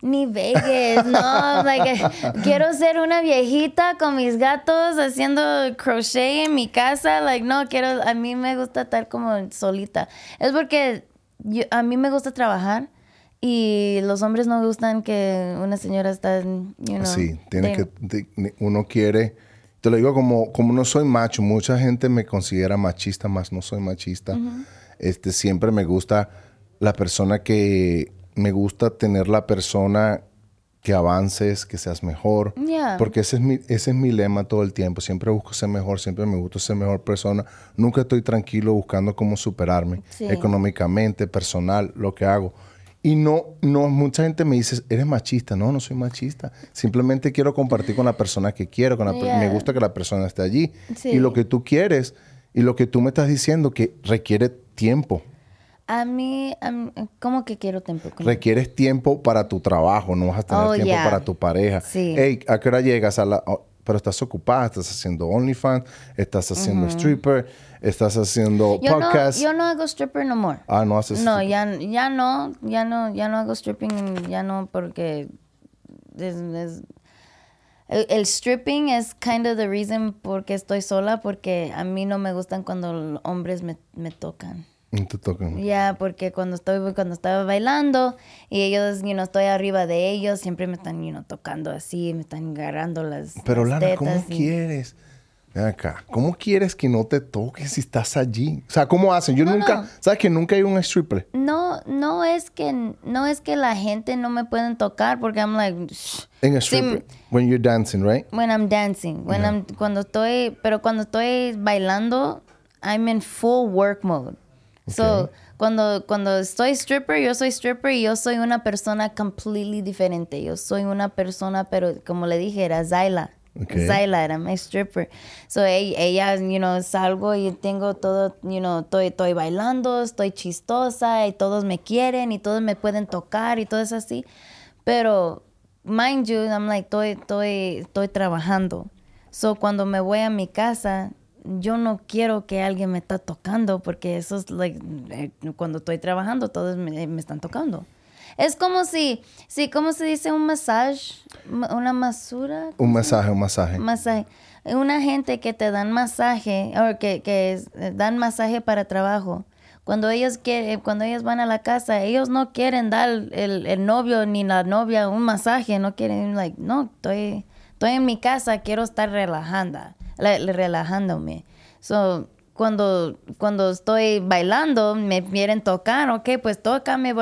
Ni Vegas, no, like, <laughs> quiero ser una viejita con mis gatos haciendo crochet en mi casa, like, no, quiero, a mí me gusta estar como solita. Es porque yo- a mí me gusta trabajar y los hombres no gustan que una señora está, you know. Sí, tiene que, de- uno quiere, te lo digo como, como no soy macho, mucha gente me considera machista, más no soy machista. Este, siempre me gusta la persona que, me gusta tener la persona que avances, que seas mejor. Yeah. Porque ese es, mi, ese es mi lema todo el tiempo. Siempre busco ser mejor, siempre me gusta ser mejor persona. Nunca estoy tranquilo buscando cómo superarme Sí. económicamente, personal, lo que hago. Y no, no, mucha gente me dice, eres machista. No, no soy machista. Simplemente quiero compartir con la persona que quiero. Con la per- Yeah. Me gusta que la persona esté allí. Sí. Y lo que tú quieres y lo que tú me estás diciendo que requiere tiempo. A mí, a mí- ¿cómo que quiero tiempo? Requieres tiempo para tu trabajo, no vas a tener Oh, tiempo yeah. para tu pareja. Sí. Hey, ¿a qué hora llegas? A la, pero estás ocupada, estás haciendo OnlyFans, estás haciendo stripper, estás haciendo Yo no, podcast. yo no hago stripper no more. Ah, no haces No, ya, ya no, ya no, ya no hago stripping, ya no, porque es- es- el, el stripping es kind of the reason por qué estoy sola, porque a mí no me gustan cuando hombres me, me tocan. No te tocan. Ya, porque cuando estoy cuando estaba bailando y ellos, you know, estoy arriba de ellos, siempre me están, you know, tocando así, me están agarrando las Pero las Lana, ¿cómo tetas y- quieres? Ven acá, ¿cómo quieres que no te toquen si estás allí? O sea, ¿cómo hacen? Yo nunca, no. ¿sabes que nunca hay un stripper? No, no es que no es que la gente no me pueden tocar porque I'm like shh. En a Sí, stripper, when you're dancing, right? when I'm dancing, when I'm cuando estoy, pero cuando estoy bailando, I'm in full work mode. So, Okay. cuando cuando estoy stripper, yo soy stripper y yo soy una persona completely diferente. Yo soy una persona, pero como le dije, era Zyla. Okay. Zyla era mi stripper. So, ella, you know, salgo y tengo todo, you know, estoy, estoy bailando, estoy chistosa y todos me quieren y todos me pueden tocar y todo es así. Pero, mind you, I'm like, estoy, estoy, estoy trabajando. So, cuando me voy a mi casa, yo no quiero que alguien me está tocando porque eso es, like, eh, cuando estoy trabajando, todos me, me están tocando. Es como si, si, ¿cómo se dice? Un masaje, Ma- una masura. Un masaje, un masaje. Masaje. Una gente que te dan masaje, o que, que eh, dan masaje para trabajo. Cuando ellos quieren, cuando ellos van a la casa, ellos no quieren dar el, el novio ni la novia un masaje, no quieren, like, no, estoy, estoy en mi casa, quiero estar relajando, la- relajándome. So, cuando, cuando estoy bailando, me quieren tocar, ok, pues tócame,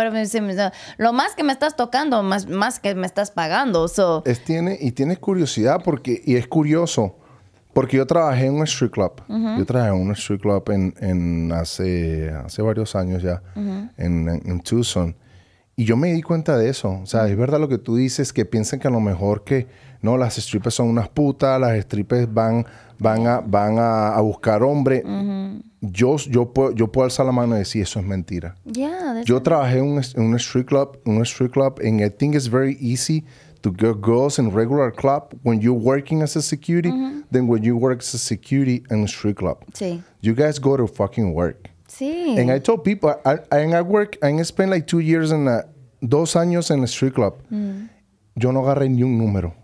lo más que me estás tocando, más, más que me estás pagando, so, Es, tiene, y tienes curiosidad porque, y es curioso, porque yo trabajé en un street club. Yo trabajé en un street club en, en hace, hace varios años ya, en, en, en Tucson. Y yo me di cuenta de eso. O sea, es verdad lo que tú dices, que piensan que a lo mejor que, no, las strippers son unas putas, las strippers van, van, a, van a, a buscar hombre. yo, yo, puedo, yo puedo alzar la mano y decir, eso es mentira. yeah, Yo trabajé en un, en un street club, un street club, and I think it's very easy to get girls in regular club when you're working as a security than when you work as a security in a street club. sí, You guys go to fucking work. sí. And I told people, I, I, and I work, I spent like two years in a, dos años en a street club. Yo no agarré ni un número.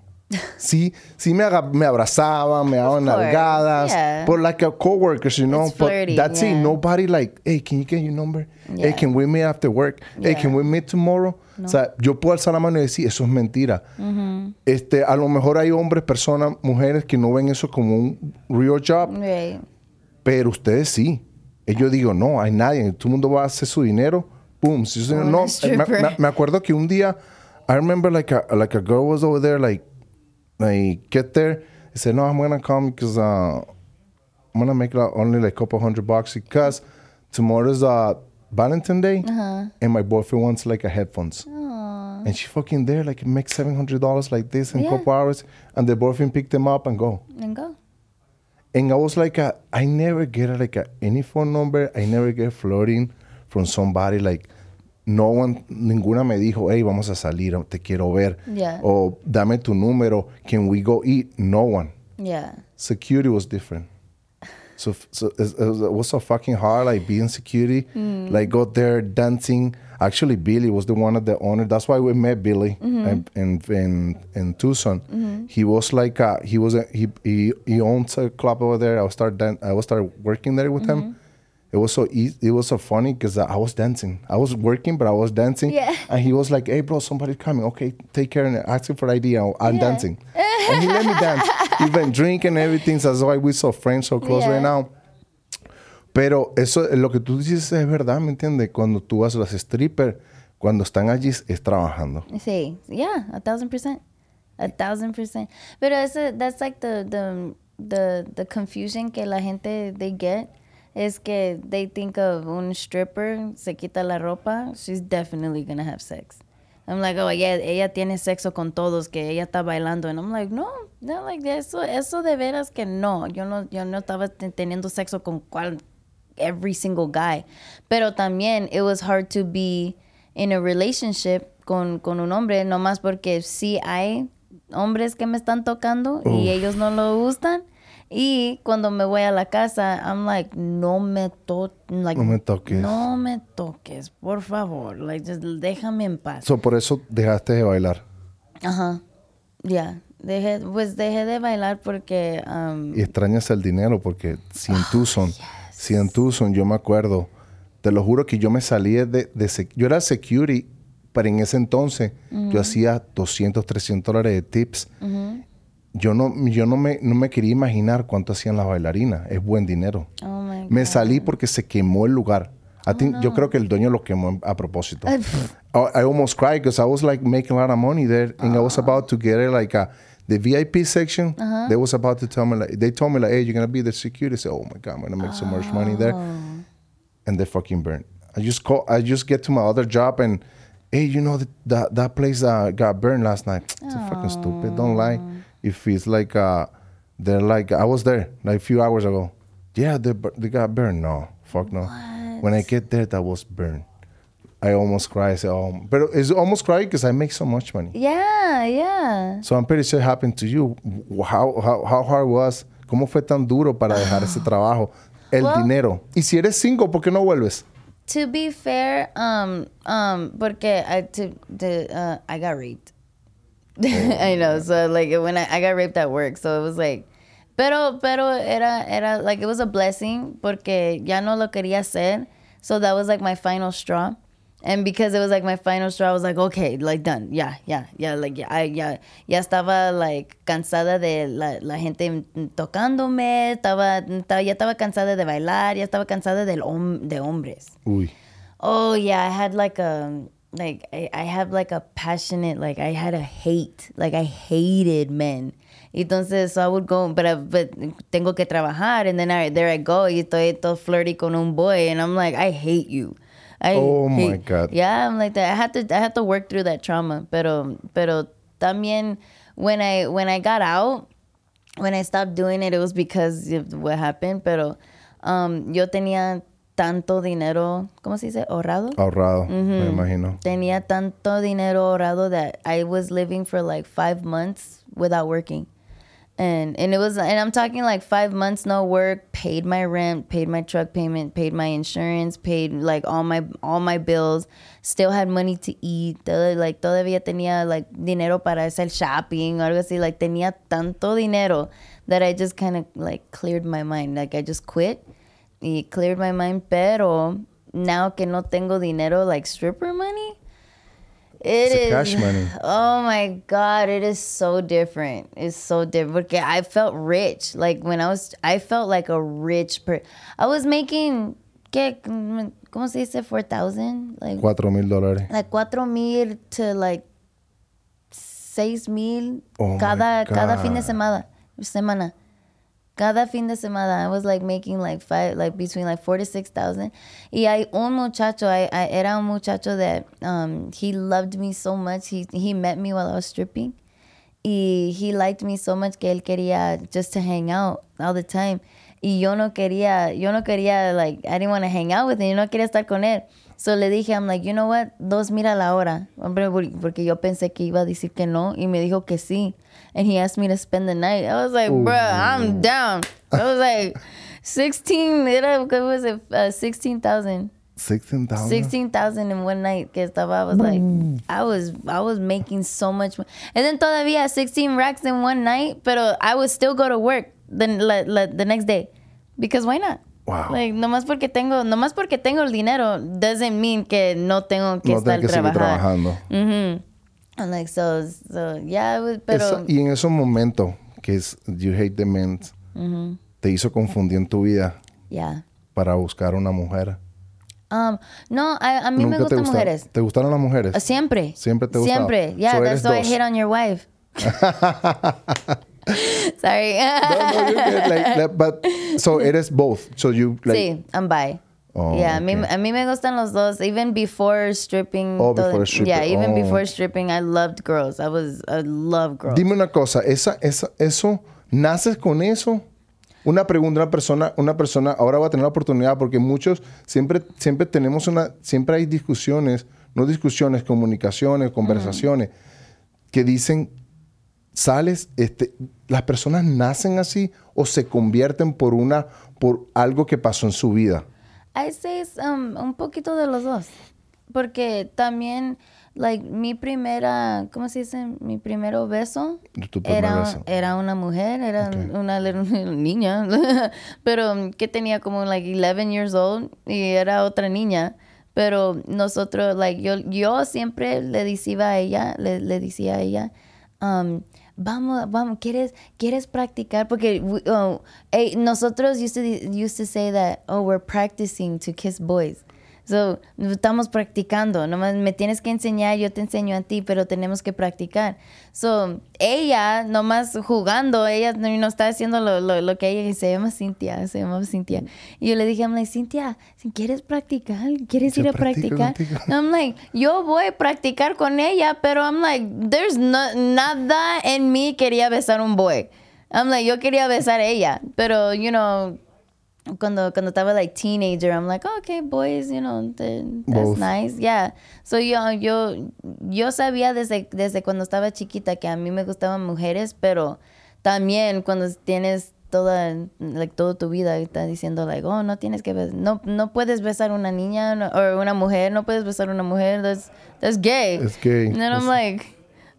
Sí, sí me, me abrazaban, me daban nalgadas, yeah. but like a coworkers, you know. It's but flirty, that's it. yeah. Nobody like, hey, can you get your number? Hey, Yeah. can we meet after work? Hey, can we meet tomorrow? O sea, yo puedo alzar la mano y decir, eso es mentira. este, a lo mejor hay hombres, personas, mujeres que no ven eso como un real job, Right. pero ustedes sí. Y yo digo, no, hay nadie. Todo el mundo va a hacer su dinero. Boom. Si no, me, stripper. me- me acuerdo que un día, I remember like a, like a girl was over there, like, like get there. I said, no, I'm to come because uh, I'm to make like, only like a couple hundred bucks because tomorrow's uh, Valentine Day and my boyfriend wants like a headphones. And she fucking there, like, make $700 like this in a Yeah. couple hours. And the boyfriend picked them up and go. And go. And I was like, a, I never get like a, any phone number. I never get flirting from somebody. Like, no one, ninguna me dijo, hey, vamos a salir, te quiero ver. Yeah. O dame tu número, can we go eat? No one. Yeah. Security was different. So, so it, it was so fucking hard, like being security. Mm. Like, go there dancing. Actually, Billy was the one of the owner. That's why we met Billy Mm-hmm. in, in, in, Tucson. He was like, a, he was a, he, he he owns a club over there. I was start dan- I was start working there with Mm-hmm. him. It was so easy. It was so funny because I was dancing. I was working, but I was dancing. Yeah. And he was like, "Hey, bro, somebody's coming. Okay, take care and ask him for ID. I'm I'm Yeah. dancing." and he let me dance, <laughs> even drink and everything. So that's why we're so friends, so close Yeah. right now. Pero eso, lo que tú dices es verdad, ¿me entiendes? Cuando tú vas a las strippers, cuando están allí es trabajando. Sí, yeah, a thousand percent, a thousand percent. Pero eso, that's like the the the the confusion que la gente they get is que they think of un stripper se quita la ropa, she's definitely gonna have sex. I'm like, oh, ella, ella tiene sexo con todos, que ella está bailando. And I'm like, no, no, like, eso, eso de veras que no. Yo no, yo no estaba te- teniendo sexo con cual, every single guy. Pero también, it was hard to be in a relationship con, con un hombre, nomás porque sí hay hombres que me están tocando y ellos no lo gustan. Y cuando me voy a la casa, I'm like, no me to like, No me toques. No me toques, por favor. Like, just déjame en paz. So, por eso dejaste de bailar. Ajá. Ya. Dejé, pues dejé de bailar porque um, Y extrañas el dinero porque si en Tucson, si en Tucson, yo me acuerdo, te lo juro que yo me salí de, de yo era security, pero en ese entonces yo hacía 200, 300 dólares de tips. Yo no, yo no me, no me quería imaginar cuánto hacían las bailarinas. Es buen dinero. oh my Me salí porque se quemó el lugar. I think, Yo creo que el dueño lo quemó a propósito. I, I almost cried because I was like making a lot of money there, and I was about to get it like a, the VIP section. They was about to tell me like they told me like, hey, you're gonna be the security. I said, oh my god, I'm gonna make so much money there, and they fucking burned. I just call. I just get to my other job and. Hey, you know that that, that place uh, got burned last night. It's fucking stupid. Don't lie. If it's like uh, they're like I was there like a few hours ago. Yeah, they they got burned. No, fuck no. When I get there, that was burned. I almost cry. I say, oh, but it's almost cry because I make so much money. Yeah, yeah. So I'm pretty sure it happened to you. How, how, how hard was? ¿Cómo fue tan duro para dejar ese <sighs> trabajo? El Well- dinero. Y si eres single, ¿por qué no vuelves? To be fair, um, um, porque I to, to, uh, I got raped. <laughs> I know. So like when I, I got raped at work, so it was like, pero pero era era like it was a blessing porque ya no lo quería hacer. So that was like my final straw. And because it was like my final straw, I was like, okay, like done. Yeah, yeah, yeah. Like ya, I, ya, ya estaba like cansada de la, la gente tocándome, estaba, estaba, ya estaba cansada de bailar, ya estaba cansada del hom- de hombres. Uy. Oh yeah, I had like a like I, I have like a passionate like I had a hate like I hated men. Entonces so I would go, but I, but tengo que trabajar, and then I, there I go, y estoy todo flirty con un boy, and I'm like I hate you. I Oh, my God. Yeah, I'm like that. I had to I had to work through that trauma, pero pero también when I when I got out, when I stopped doing it, it was because of what happened. Pero um, yo tenía tanto dinero, ¿cómo se dice? Ahorrado. Ahorrado, me imagino. Tenía tanto dinero ahorrado that I was living for like five months without working. And and it was and I'm talking like five months no work, paid my rent, paid my truck payment, paid my insurance, paid like all my all my bills, still had money to eat, todo- like todavía tenía like dinero para hacer shopping algo así, like tenía tanto dinero that I just kind of like cleared my mind, like I just quit y cleared my mind, pero now que no tengo dinero like stripper money, it It's is cash money. Oh my god, it is so different. It's so different. Porque I felt rich. Like when I was, I felt like a rich per. I was making, ¿qué? ¿Cómo se dice? Four thousand, like Cuatro mil dólares. like cuatro mil to like seis mil Oh cada cada fin de semana. Semana. Cada fin de semana, I was like making like five, like between like four to six thousand. Y hay un muchacho, I, I era un muchacho that um, he loved me so much. He he met me while I was stripping, y he liked me so much que él quería just to hang out all the time. Y yo no quería, yo no quería, like, I didn't want to hang out with him, yo no quería estar con él. So le dije, I'm like, you know what, dos mira la hora. Porque yo pensé que iba a decir que no y me dijo que sí. And he asked me to spend the night. I was like, bruh, I'm down. I was like, <laughs> 16, era, what was it, uh, 16,000. 16,000. 16,000 in one night que estaba I was like I was I was making so much mo- and then todavía 16 racks in one night pero I would still go to work the, la, la- the next day because why not Wow. like nomás porque tengo nomás porque tengo el dinero doesn't mean que no tengo que no estar que seguir trabajando trabajando. I'm like so so yeah was- pero Esa- y en esos momentos que es You Hate the Men, te hizo confundir en tu vida yeah para buscar una mujer. um no a, a mí me gustan gustaron- mujeres ¿Te gustaron las mujeres? Uh, siempre Siempre te gustaron. siempre yeah So that's why I dos. hit on your wife <laughs> sorry No, no, you're good. Like, like, but, so eres both. So you like sí, I'm bi. Oh, yeah, a mí, okay. a mí me gustan los dos. Even before stripping. Oh, todo- before stripping. Yeah, even Oh. before stripping, I loved girls. I was, I love girls. Dime una cosa, esa, esa, eso, ¿naces con eso? Una pregunta, una persona, una persona, ahora va a tener la oportunidad porque muchos siempre, siempre tenemos una, siempre hay discusiones, no discusiones, comunicaciones, conversaciones que dicen, sales, este, las personas nacen así o se convierten por una, por algo que pasó en su vida. I say es, um, un poquito de los dos. Porque también, like, mi primera, ¿cómo se dice? Mi primero beso. Tu primer Era, beso. era una mujer, era una little- <laughs> niña, <laughs> pero um, que tenía como like 11 years old y era otra niña. Pero nosotros, like, yo, yo siempre le decía a ella, le, le decía a ella, um, vamos, vamos, ¿quieres, quieres practicar? Porque we- oh, nosotros used to, used to say that, oh, we're practicing to kiss boys. So, estamos practicando, nomás me tienes que enseñar, yo te enseño a ti, pero tenemos que practicar. So, ella, nomás jugando, ella no, está haciendo lo, lo, lo que ella se llama Cintia, se llama Cintia. Y yo le dije, I'm like, Cintia, si quieres practicar, ¿quieres Yo ir a practicar? contigo. I'm like, yo voy a practicar con ella, pero I'm like, there's no, nada en mí quería besar un boy. I'm like, yo quería besar a ella, pero, you know, cuando, cuando estaba like teenager, I'm like, oh, okay, boys, you know, th- that's Both. nice, yeah. So yo, yo, yo sabía desde, desde cuando estaba chiquita que a mí me gustaban mujeres, pero también cuando tienes toda, like, toda tu vida está diciendo like, oh, no tienes que no, no puedes besar una niña no- o una mujer, no puedes besar una mujer, that's, that's gay. It's gay. And then I'm like,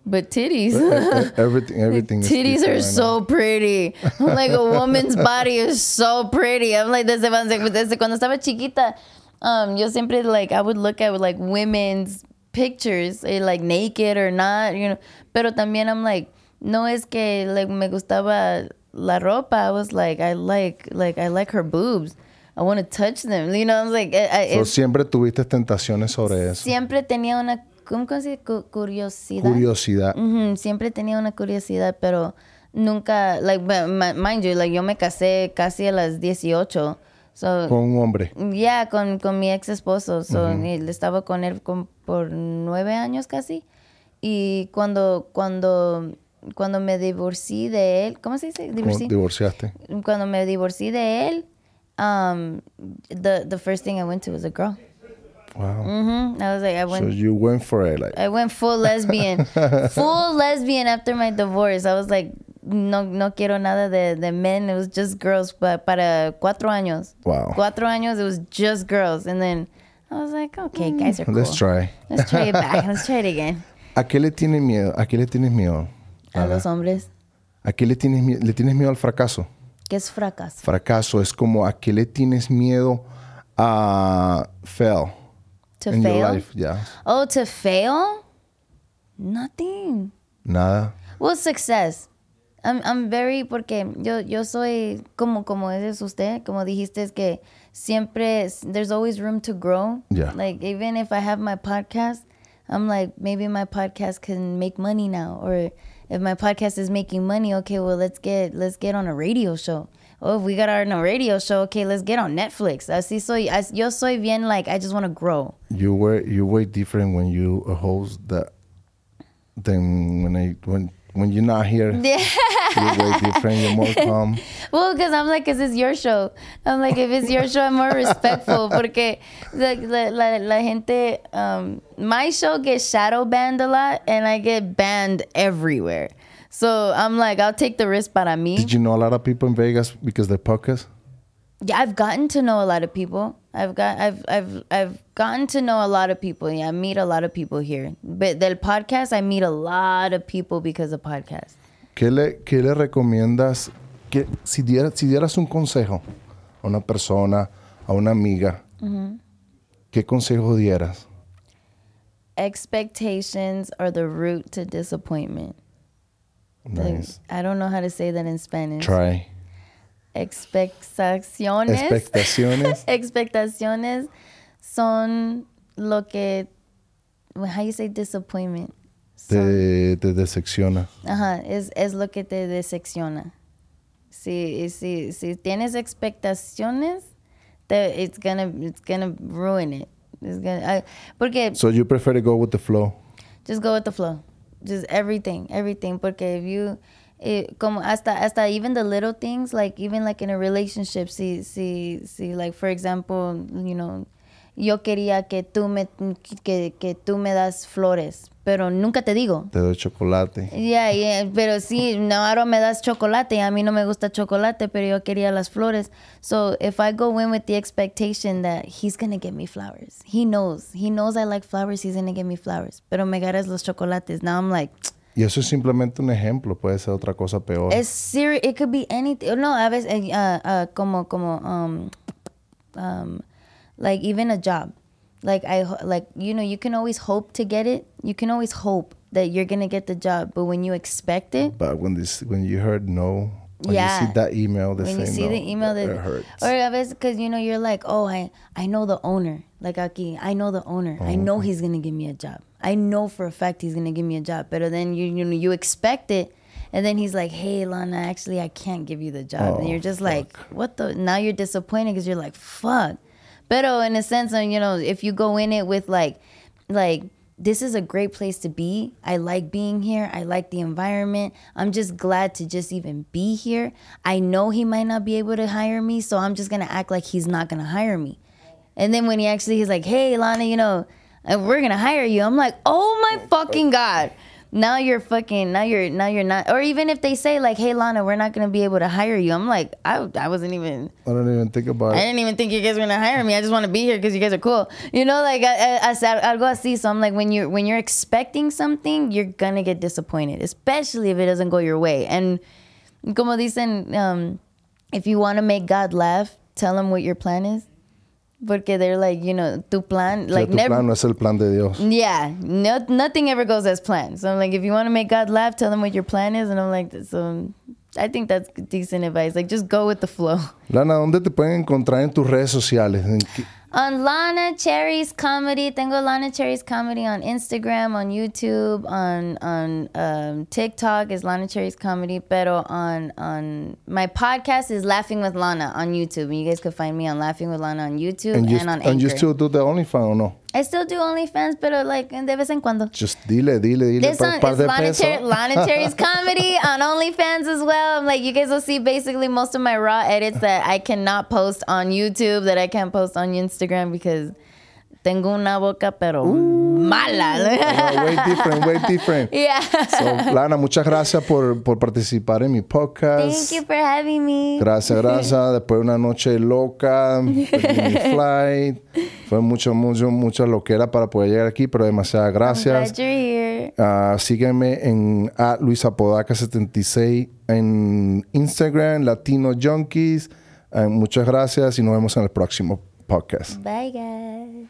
but titties. <laughs> everything, everything. is Titties are right so pretty. I'm like, a woman's <laughs> body is so pretty. I'm like, desde, desde cuando estaba chiquita, um, yo siempre, like, I would look at, like, women's pictures, eh, like, naked or not, you know. Pero también I'm like, no es que, like, me gustaba la ropa. I was like, I like, like, I like her boobs. I want to touch them. You know, I was like, I, I- So, es- siempre tuviste tentaciones sobre eso. siempre tenía una, ¿cómo se Curiosidad. Curiosidad. Siempre tenía una curiosidad, pero nunca, like, mind you, like, yo me casé casi a las 18. So, Con un hombre. ya, con, con mi ex esposo. So, estaba con él con- por nueve años casi. Y cuando, cuando, cuando me divorcié de él, ¿cómo se dice? ¿Cómo Divorcié. divorciaste? Cuando me divorcié de él, um, the, the first thing I went to was a girl. Wow. Mhm. I was like, I went So you went for it. Like, I went full lesbian. <laughs> full lesbian after my divorce. I was like, no, no quiero nada de, de men. It was just girls pa- para cuatro años. Wow. Cuatro años, it was just girls. And then I was like, okay, guys are cool. let's try. Let's try it back. Let's try it <laughs> again. ¿A qué le tienes miedo? ¿A qué le tienes miedo? A los hombres. ¿A qué le tienes miedo? ¿Le tienes miedo al fracaso? ¿Qué es fracaso? Fracaso es como a qué le tienes miedo a fail To in your fail? life. Ya. Oh, to fail? Nothing. Nada. Well, success. I'm, I'm very, porque yo, yo soy como, como es usted, como dijiste, es que siempre, there's always room to grow. Yeah. Like, even if I have my podcast, I'm like, maybe my podcast can make money now. Or if my podcast is making money, okay, well, let's get, let's get on a radio show. Oh, if we got our a radio show, okay, let's get on Netflix. Así soy, as- yo soy bien, like, I just want to grow. You were you were different when you host that than when I when when you're not here, <laughs> Yeah. you're way different. You're more calm. <laughs> Well, because I'm like, cause it's your show? I'm like, if it's your show, I'm more respectful. <laughs> Porque la, la, la, la gente, um, my show gets shadow banned a lot, and I get banned everywhere. So I'm like, I'll take the risk para mí. Did you know a lot of people in Vegas because they podcast? Yeah, I've gotten to know a lot of people. I've got, I've, I've, I've gotten to know a lot of people. Yeah, I meet a lot of people here. But del podcast, I meet a lot of people because of podcast. ¿Qué le, qué le recomiendas? Que, si, dieras, si dieras un consejo a una persona, a una amiga, mm-hmm. ¿qué consejo dieras? Expectations are the root to disappointment. Like, Nice. I don't know how to say that in Spanish. Try. Expectaciones. Expectaciones. <laughs> Expectaciones son lo que. How you say disappointment? Te, te decepciona. Ajá, es, es lo que te decepciona. Si, si, si tienes expectaciones, te, it's gonna it's gonna ruin it. It's gonna, I- porque So you prefer to go with the flow. just go with the flow. Just everything, everything. Porque if you, it, como hasta hasta even the little things, like even like in a relationship, see see see, like for example, you know, yo quería que tú me que, que tú me das flores, pero nunca te digo. Te doy chocolate. Yeah, yeah, pero sí, no, ahora me das chocolate. A mí no me gusta chocolate, pero yo quería las flores. So if I go in with the expectation that he's gonna get me flowers, he knows, he knows I like flowers, he's gonna get me flowers. Pero me ganas los chocolates. Now I'm like, <tsk> Y eso es simplemente un ejemplo. Puede ser otra cosa peor. it's serious. It could be anything. No, a veces, uh, uh, como, como, um, um, like even a job. Like I like you know you can always hope to get it. You can always hope that you're gonna get the job, but when you expect it, But when this, when you heard no, when Yeah. you see that email, that when you see no, the email that it hurts. or a veces because you know you're like oh I I know the owner like aquí I know the owner I oh. know he's gonna give me a job I know for a fact he's gonna give me a job but then you you know you expect it and then he's like hey Lana actually I can't give you the job and Oh, you're just like what the now you're disappointed because you're like fuck but in a sense you know if you go in it with like like this is a great place to be. I like being here. I like the environment. I'm just glad to just even be here. I know he might not be able to hire me, so I'm just gonna act like he's not gonna hire me. And then when he actually he's like, "Hey, Lana, you know, uh, we're gonna hire you," I'm like, "Oh my fucking god!" Now you're fucking. Now you're. Now you're not. Or even if they say like, "Hey, Lana, we're not gonna be able to hire you," I'm like, I, I wasn't even. I don't even think about it I didn't even think you guys were gonna hire me. I just want to be here because you guys are cool. You know, like I, I, I said, I'll go see. So I'm like, when you're when you're expecting something, you're gonna get disappointed, especially if it doesn't go your way. And como dicen, um, if you want to make God laugh, tell him what your plan is. Porque they're like, you know, tu plan, like tu never. plan no es el plan de Dios. Yeah, no, nothing ever goes as planned. So I'm like, if you want to make God laugh, tell him what your plan is. And I'm like, so I think that's decent advice. Like, just go with the flow. Lana, ¿dónde te pueden encontrar en tus redes sociales? ¿En qué- On Lana Cherry's Comedy, tengo Lana Cherry's Comedy on Instagram, on YouTube, on on um, TikTok is Lana Cherry's Comedy, pero on on my podcast is Laughing with Lana on YouTube. And you guys can find me on Laughing with Lana on YouTube And and, you, on and you still do the OnlyFans o no? I still do OnlyFans, pero like de vez en cuando. Just dile, dile, dile. This one par is de Lana. Cher- Lana <laughs> Cherry's comedy on OnlyFans as well. I'm like, you guys will see basically most of my raw edits that I cannot post on YouTube, that I can't post on Instagram because tengo una boca pero mala. Ah, way different, way different. <laughs> yeah. So, Lana, muchas gracias por, por participar en mi podcast. Thank you for having me. Gracias, gracias. <laughs> Después de una noche loca, mi <laughs> flight. Fue mucho, mucho, mucha loquera para poder llegar aquí, pero demasiadas gracias. Glad you're here. Ah, sígueme en a luisapodaca76 en Instagram, Latino Junkies. Ah, muchas gracias y nos vemos en el próximo podcast. Bye, guys.